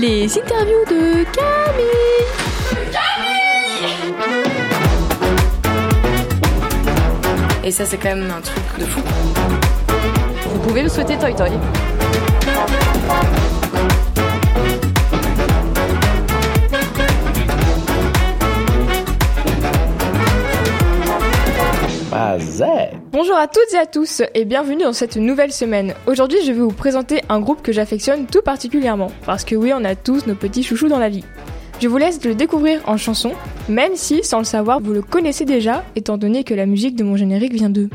les interviews de Camille. Et ça, c'est quand même un truc de fou. Vous pouvez me souhaiter Toy Toy. Bonjour à toutes et à tous et bienvenue dans cette nouvelle semaine. Aujourd'hui, je vais vous présenter un groupe que j'affectionne tout particulièrement parce que oui, on a tous nos petits chouchous dans la vie. Je vous laisse le découvrir en chanson, même si, sans le savoir, vous le connaissez déjà, étant donné que la musique de mon générique vient d'eux.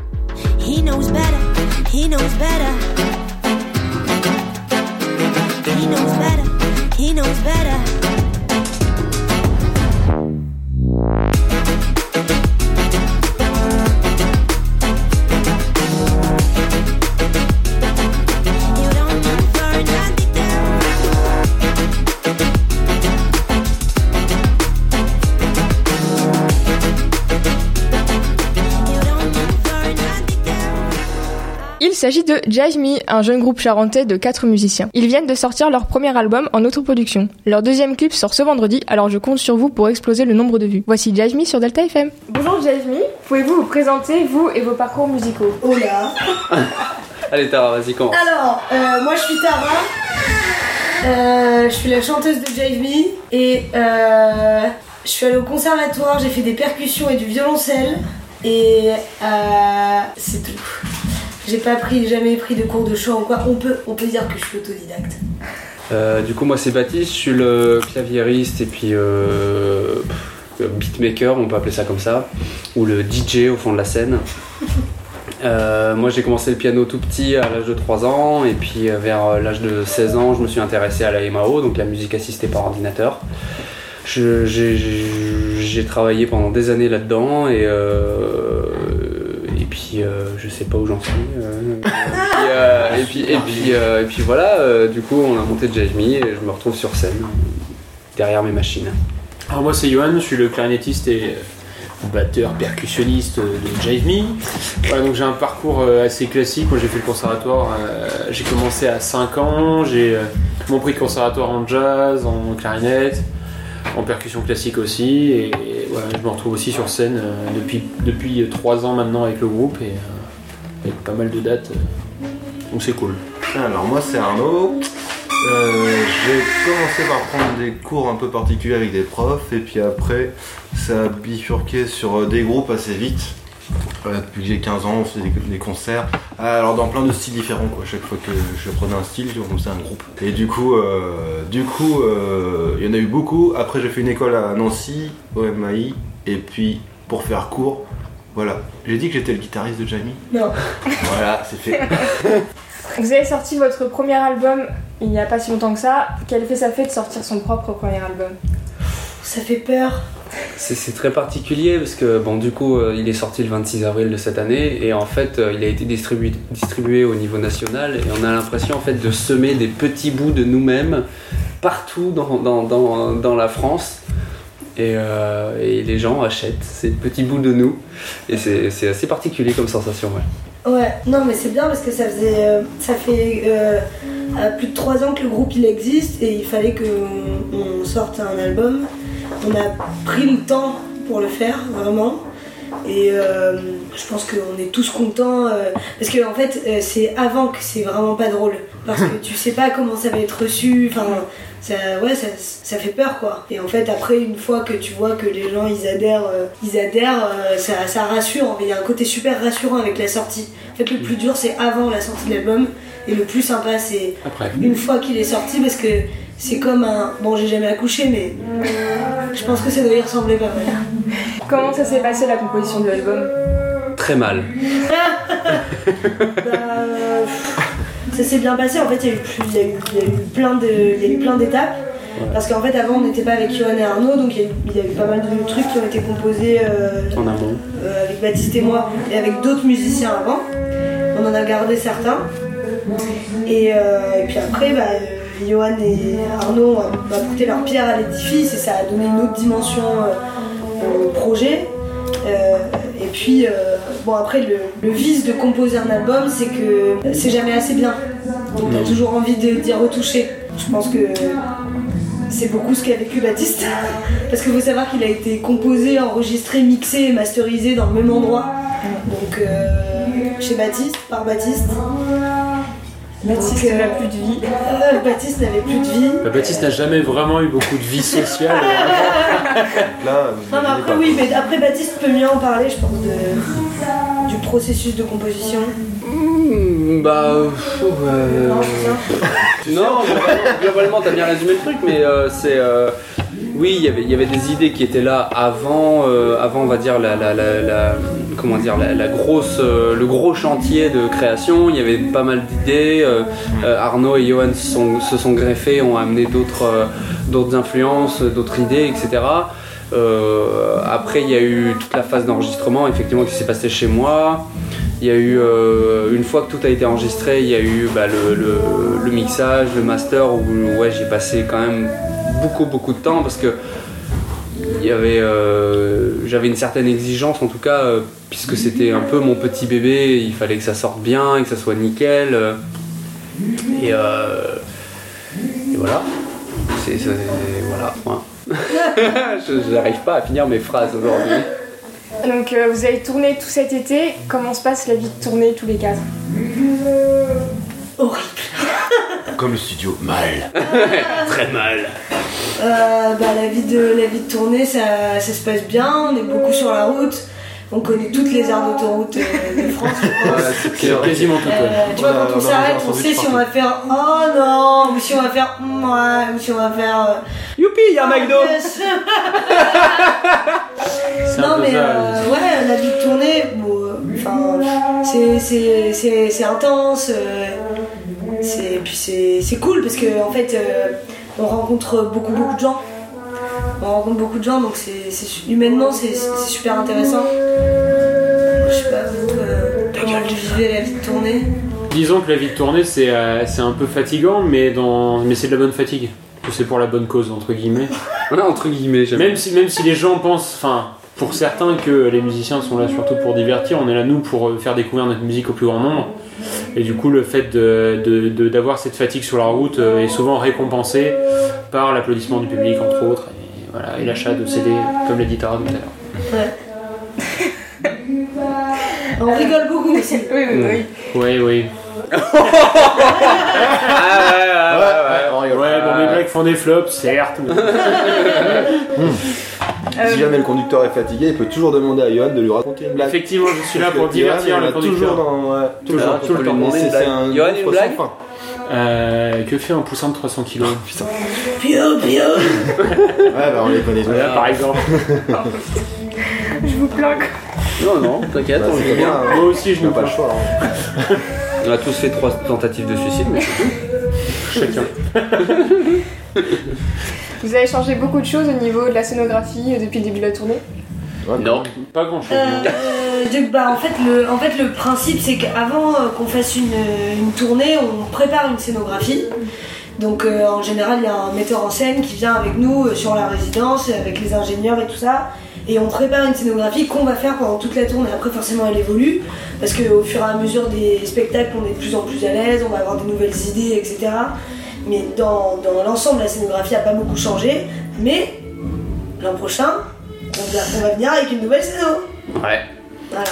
S'agit de Jive Me, un jeune groupe charentais de 4 musiciens. Ils viennent de sortir leur premier album en autoproduction. Leur deuxième clip sort ce vendredi, alors je compte sur vous pour exploser le nombre de vues. Voici Jive Me sur Delta FM. Bonjour Jive Me, pouvez-vous vous présenter, vous et vos parcours musicaux? Oh là Allez Tara, vas-y commence. Alors, euh, moi je suis Tara. Euh, je suis la chanteuse de Jive Me et euh, je suis allée au conservatoire, j'ai fait des percussions et du violoncelle et euh, c'est tout. J'ai pas pris, jamais pris de cours de chant ou quoi. On peut, on peut dire que je suis autodidacte. Euh, du coup moi c'est Baptiste, je suis le claviériste et puis euh, beatmaker, on peut appeler ça comme ça, ou le DJ au fond de la scène. Euh, moi j'ai commencé le piano tout petit à l'âge de 3 ans et puis euh, vers l'âge de 16 ans je me suis intéressé à la MAO, donc la musique assistée par ordinateur. J'ai travaillé pendant des années là-dedans et puis euh, je sais pas où j'en suis. euh, et, puis, euh, et, puis, et, puis, voilà, euh, du coup on a monté Jive Me et je me retrouve sur scène derrière mes machines. Alors moi c'est Johan, je suis le clarinettiste et batteur percussionniste de Jive Me. Voilà, donc j'ai un parcours assez classique. Moi j'ai fait le conservatoire, euh, j'ai commencé à 5 ans, j'ai euh, mon prix de conservatoire en jazz, en clarinette, en percussion classique aussi. Et, je me retrouve aussi sur scène euh, depuis, depuis 3 ans maintenant avec le groupe et euh, avec pas mal de dates. euh, donc c'est cool. Alors moi c'est Arnaud. Euh, j'ai commencé par prendre des cours un peu particuliers avec des profs et puis après ça a bifurqué sur euh, des groupes assez vite. Euh, depuis que j'ai 15 ans, on faisait des, concerts. Alors dans plein de styles différents quoi. Chaque fois que je prenais un style, je faisais un groupe. Et du coup, euh, du coup, euh, il y en a eu beaucoup. Après j'ai fait une école à Nancy, au MAI, et puis pour faire court, voilà. J'ai dit que j'étais le guitariste de Jamie. Non. Voilà, c'est fait. Vous avez sorti votre premier album il n'y a pas si longtemps que ça. Quel effet ça fait de sortir son propre premier album? Ça fait peur. C'est très particulier parce que bon du coup euh, il est sorti le 26 avril de cette année et en fait euh, il a été distribué, distribué au niveau national et on a l'impression en fait de semer des petits bouts de nous-mêmes partout dans, dans, dans, dans la France et, euh, et les gens achètent ces petits bouts de nous et c'est assez particulier comme sensation ouais. Ouais, non mais c'est bien parce que ça faisait, euh, ça fait euh, plus de 3 ans que le groupe il existe et il fallait qu'on on sorte un album. On a pris le temps pour le faire vraiment et euh, je pense qu'on est tous contents euh, parce que en fait euh, c'est avant que c'est vraiment pas drôle parce que tu sais pas comment ça va être reçu. Enfin, ça, ouais, ça, ça fait peur quoi. Et en fait après une fois que tu vois que les gens ils adhèrent, ils adhèrent, ça, ça rassure. Il y a un côté super rassurant avec la sortie. En fait le plus dur c'est avant la sortie de l'album et le plus sympa c'est une fois qu'il est sorti parce que c'est comme un... Bon j'ai jamais accouché mais je pense que ça doit y ressembler pas mal. Comment ça s'est passé la composition de l'album Très mal. Bah, ça s'est bien passé. En fait, il y a eu, plus- il y a eu, il y a eu plein de, il y a eu plein d'étapes. Parce qu'en fait, avant, on n'était pas avec Johan et Arnaud, donc il y, a eu, il y a eu pas mal de trucs qui ont été composés euh, En amont. euh, avec Baptiste et moi et avec d'autres musiciens avant. On en a gardé certains. Et, euh, et puis après, bah, euh, Johan et Arnaud ont apporté leur pierre à l'édifice et ça a donné une autre dimension euh, au projet. Euh, et puis, euh, bon, après, le, le vice de composer un album, c'est que c'est jamais assez bien. Donc, t'as toujours envie d'y retoucher. Je pense que c'est beaucoup ce qu'a vécu Baptiste. Parce qu'il faut savoir qu'il a été composé, enregistré, mixé et masterisé dans le même endroit. Donc euh, chez Baptiste, par Baptiste. Baptiste euh, n'a plus de vie. Euh, Baptiste n'avait plus de vie. Bah, Baptiste n'a jamais vraiment eu beaucoup de vie sociale. Là, Non mais après oui, mais après Baptiste peut mieux en parler, je pense, de, du processus de composition. Hmm, bah. euh, euh, Non, Non, globalement, globalement, t'as bien résumé le truc, mais euh, c'est. euh, oui, il y avait- il y avait des idées qui étaient là avant, euh, avant on va dire, la, la- la- la- comment dire, la, grosse, euh, le gros chantier de création. Il y avait pas mal d'idées. euh, euh, Arnaud et Johan se sont, greffés, ont amené d'autres d'autres influences, d'autres idées, etc. Après, il y a eu toute la phase d'enregistrement, effectivement, qui s'est passée chez moi. Il y a eu, une fois que tout a été enregistré, il y a eu bah, le, le- le mixage, le master, où ouais, j'ai passé quand même beaucoup, beaucoup de temps parce que il y avait, euh, j'avais une certaine exigence en tout cas, euh, puisque c'était un peu mon petit bébé, il fallait que ça sorte bien, que ça soit nickel. euh, et, euh, et voilà. C'est, c'est- voilà. point. Je n'arrive pas à finir mes phrases aujourd'hui. Donc euh, vous avez tourné tout cet été. Comment se passe la vie de tournée tous les quatre? Horrible. Comme le studio, mal. Très mal. Euh, bah, la, vie de, la vie de tournée, ça, ça se passe bien, on est beaucoup sur la route. On connaît toutes les aires d'autoroute euh, de France, je pense. C'est quasiment tout. Euh, tu vois, quand on s'arrête, on sait si on va faire oh non, ou si on va faire ouais, ou si on va faire. euh, Youpi, il y a un McDo un Non, mais euh, ouais, la vie de tournée, bon, euh, enfin, c'est- c'est- c'est c'est intense. C'est- puis c'est c'est cool parce que en fait, euh, on rencontre beaucoup, beaucoup de gens. On rencontre beaucoup de gens, donc c'est humainement, c'est c'est super intéressant. Je sais pas, vous, euh, comment vous vivez la vie de tournée? Disons que la vie de tournée, c'est euh, c'est un peu fatigant, mais, dans... mais c'est de la bonne fatigue. Que C'est pour la bonne cause, entre guillemets. A entre guillemets, j'aime Même si, même si les gens pensent, enfin, pour certains, que les musiciens sont là surtout pour divertir, on est là, nous, pour euh, faire découvrir notre musique au plus grand nombre. Et du coup, le fait de- de- de- d'avoir cette fatigue sur la route euh, est souvent récompensé par l'applaudissement du public, entre autres, et, voilà, et l'achat de CD, comme l'a dit Tara tout à l'heure. On rigole beaucoup aussi. Oui, oui, oui. Oui, oui. Ah ouais, ouais, ouais, ouais. Ouais, font des flops, certes. mais- Si jamais le conducteur est fatigué, il peut toujours demander à Johan de lui raconter une blague. Effectivement, je suis là pour divertir le a toujours conducteur. dans. ouais, toujours, tout tu le temps. c'est- blague. c'est un Johan, une blague. Euh, que fait un poussin de 300 kilos Pio, pio. Ouais, bah on les connaît tous. Voilà, par exemple. Je vous plains. Non, non, t'inquiète, Bah, on c'est le bien, bien. hein. Moi aussi, je On n'a ne pas le choix. hein. On a tous fait trois tentatives de suicide, mais chacun. Vous avez changé beaucoup de choses au niveau de la scénographie euh, depuis le début de la tournée Ouais, non. Pas grand chose. Euh, donc, bah, en, fait, le, en fait, le principe, c'est qu'avant euh, qu'on fasse une, une tournée, on prépare une scénographie. Donc, euh, en général, il y a un metteur en scène qui vient avec nous euh, sur la résidence, avec les ingénieurs et tout ça. Et on prépare une scénographie qu'on va faire pendant toute la tournée. Après, forcément, elle évolue. Parce qu'au fur et à mesure des spectacles, on est de plus en plus à l'aise, on va avoir de nouvelles idées, etc. Mais dans, dans l'ensemble, la scénographie n'a pas beaucoup changé. Mais l'an prochain, on va, on va venir avec une nouvelle scéno. Ouais. Voilà.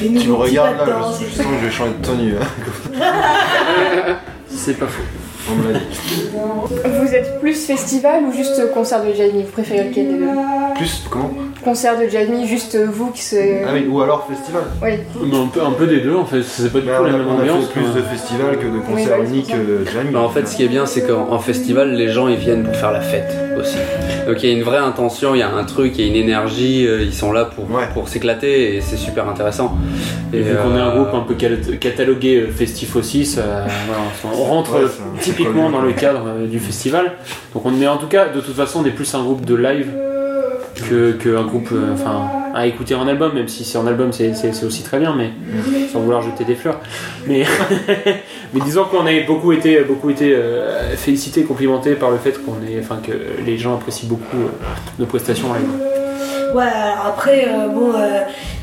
Les Tu me regardes là, je, je sens que je vais changer de tenue. hein. C'est pas faux. On me l'a dit. Vous êtes plus festival ou juste concert de Jamie Vous préférez lequel des deux Plus, comment Concert de Jamie, juste vous qui se. Ah oui, ou alors festival. Oui. Mais un, peu, un peu des deux en fait, c'est pas du Bah, tout on la a, même on a ambiance. fait plus quoi. de festivals que de uniques ça. euh, jamais. Bah, en fait, ce qui est bien, c'est qu'en en festival, les gens ils viennent pour faire la fête aussi. Donc il y a une vraie intention, il y a un truc, il y a une énergie, euh, ils sont là pour, Ouais. pour s'éclater et c'est super intéressant. Et vu qu'on est un euh, groupe un peu catalogué euh, festif aussi, ça- voilà, rentre Ouais, euh, ça- typiquement dans le cadre euh, du festival. Donc on est en tout cas, de toute façon, on est plus un groupe de live que, que un groupe, euh, enfin, à écouter en album, même si c'est en album, c'est aussi très bien, mais sans vouloir jeter des fleurs. Mais, mais disons qu'on a beaucoup été, beaucoup été euh, félicités, complimentés par le fait qu'on est, enfin, que les gens apprécient beaucoup euh, nos prestations live. Ouais, alors après, euh, bon,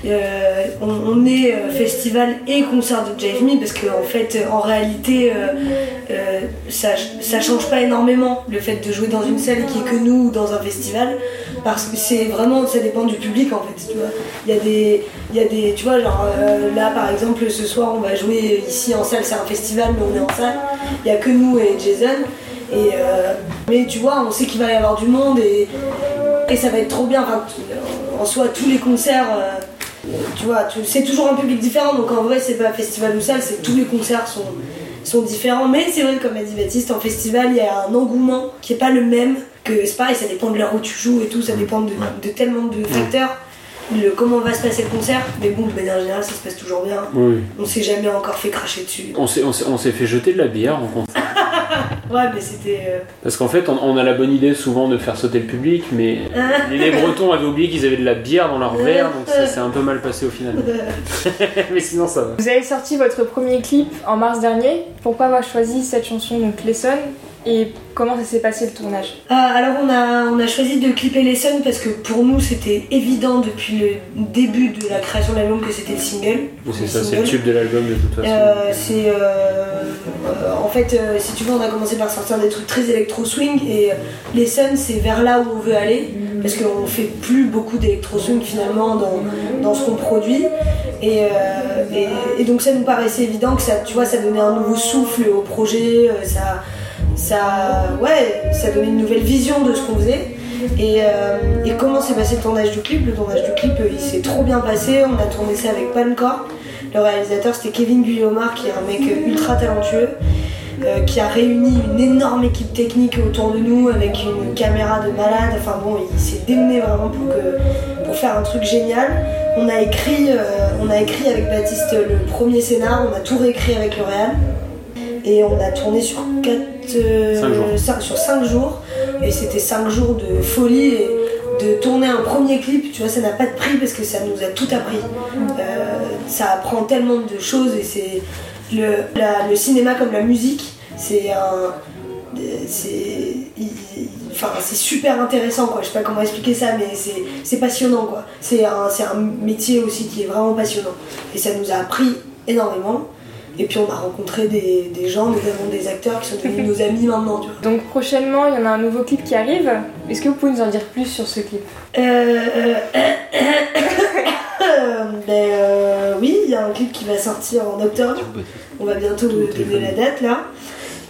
euh, on, est euh, festival et concert de Jive parce qu'en fait, euh, en réalité, euh, ça, ça change pas énormément le fait de jouer dans une salle qui est que nous ou dans un festival parce que c'est vraiment, ça dépend du public en fait. Tu vois. Il y a des, y a des, tu vois, genre là par exemple, ce soir on va jouer ici en salle, c'est un festival, mais on est en salle. Il y a que nous et Jason. Et mais tu vois, on sait qu'il va y avoir du monde et, et ça va être trop bien. En soi, tous les concerts, tu vois, tu- c'est toujours un public différent. Donc en vrai, c'est pas festival ou salle, c'est tous les concerts sont, sont différents. Mais c'est vrai, comme a dit Baptiste, en festival, il y a un engouement qui est pas le même. Que c'est pareil, ça dépend de l'heure où tu joues et tout, ça dépend de, de tellement de facteurs. Le, comment va se passer le concert, mais bon, de manière générale, ça se passe toujours bien. Oui. On s'est jamais encore fait cracher dessus. On s'est, on, s'est, on s'est fait jeter de la bière en concert. Ouais, mais c'était. euh, Parce qu'en fait, on, on a la bonne idée souvent de faire sauter le public, mais les, les Bretons avaient oublié qu'ils avaient de la bière dans leur verre, donc ça s'est un peu mal passé au final. mais sinon, ça va. Vous avez sorti votre premier clip en mars dernier. Pourquoi avoir choisi cette chanson, donc Lesson Et comment ça s'est passé le tournage? Ah, alors on a, on a choisi de clipper les Suns parce que pour nous c'était évident depuis le début de la création de l'album que c'était le single. C'est ça, c'est le tube de l'album de toute façon. Euh, c'est euh, euh, en fait euh, si tu veux on a commencé par sortir des trucs très électro swing et euh, les Suns c'est vers là où on veut aller parce qu'on fait plus beaucoup d'électro swing finalement dans, dans ce qu'on produit et, euh, et, et donc ça nous paraissait évident que ça tu vois ça donnait un nouveau souffle au projet euh, ça ça ouais ça donnait une nouvelle vision de ce qu'on faisait et, euh, comment s'est passé le tournage du clip? Le tournage du clip, euh, il s'est trop bien passé. On a tourné ça avec Pancor. Le réalisateur, c'était Kevin Guillaumard, qui est un mec euh, ultra talentueux, qui a réuni une énorme équipe technique autour de nous avec une caméra de malade. Enfin bon, il s'est démené vraiment pour, que, pour faire un truc génial. On a écrit, on a écrit avec Baptiste le premier scénar. On a tout réécrit avec le réal. Et on a tourné sur 4 Cinq jours. sur 5 jours. Et c'était 5 jours de folie. Et de tourner un premier clip, tu vois, ça n'a pas de prix parce que ça nous a tout appris. Euh, ça apprend tellement de choses et c'est le, la- le cinéma comme la musique, c'est un. C'est enfin, super intéressant quoi, je sais pas comment expliquer ça mais c'est passionnant quoi. C'est un, c'est un métier aussi qui est vraiment passionnant et ça nous a appris énormément et puis on a rencontré des, des gens, notamment des acteurs qui sont devenus nos amis maintenant tu vois. Donc prochainement, il y en a un nouveau clip qui arrive. Est-ce que vous pouvez nous en dire plus sur ce clip? Euh, euh, ben, euh, oui, il y a un clip qui va sortir en octobre. On va bientôt vous donner la date là.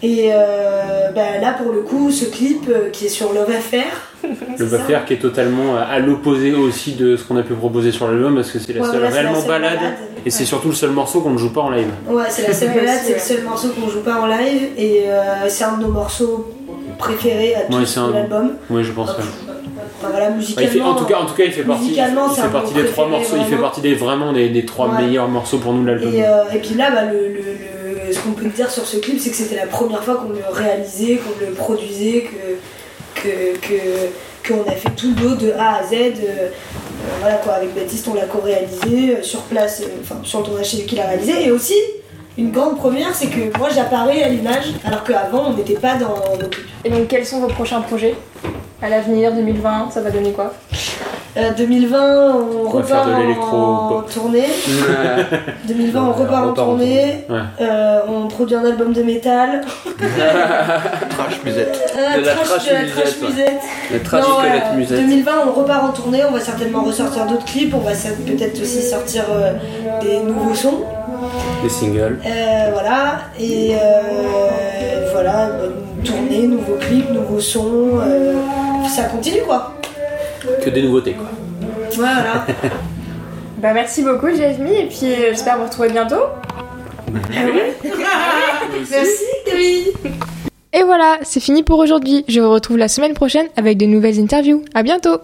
Et euh, ben, là pour le coup, ce clip euh, qui est sur Love Affair. Ça Baffaire qui est totalement à l'opposé aussi de ce qu'on a pu proposer sur l'album parce que c'est la Ouais, seule voilà, c'est la réellement seule balade balade. Et c'est surtout le seul morceau qu'on ne joue pas en live. Ouais, c'est la seule balade, c'est le seul morceau qu'on joue pas en live et euh, c'est un de nos morceaux préférés à tous Ouais, un- l'album. Oui, je pense. Enfin voilà, Ouais, musicalement. il fait- en, tout cas, en tout cas, il fait partie, il fait partie des trois morceaux. Il fait vraiment. partie des vraiment des, des trois Ouais. meilleurs morceaux pour nous de l'album. Et, euh, et puis là, bah, le, le- le- ce qu'on peut dire sur ce clip, c'est que c'était la première fois qu'on le réalisait, qu'on le produisait, que, que, que- qu'on a fait tout le dos de A à Z. euh, voilà quoi, avec Baptiste, on l'a co-réalisé euh, sur place, euh, enfin sur le tournage, c'est lui qui l'a réalisé. Et aussi, une grande première, c'est que moi j'apparais à l'image, alors qu'avant on n'était pas dans nos. Et donc quels sont vos prochains projets À l'avenir, 2020, ça va donner quoi? Euh, 2020, on, On repart en tournée. 2020, on repart on en repart en tournée. Ouais. Euh, on produit un album de métal. Trash musette. Euh, De la trash- trash de la musette, trash musette. Non, euh, Musette. 2020, on repart en tournée. On va certainement ressortir d'autres clips. On va peut-être aussi sortir euh, des nouveaux sons. Des singles. Euh, voilà. Et euh, voilà, tournée, nouveaux clips, nouveaux sons. euh, ça continue quoi. Que des nouveautés, quoi. Voilà. Bah merci beaucoup Jasmine et puis euh, j'espère vous retrouver bientôt. Merci Camille. Et voilà, c'est fini pour aujourd'hui. Je vous retrouve la semaine prochaine avec de nouvelles interviews. À bientôt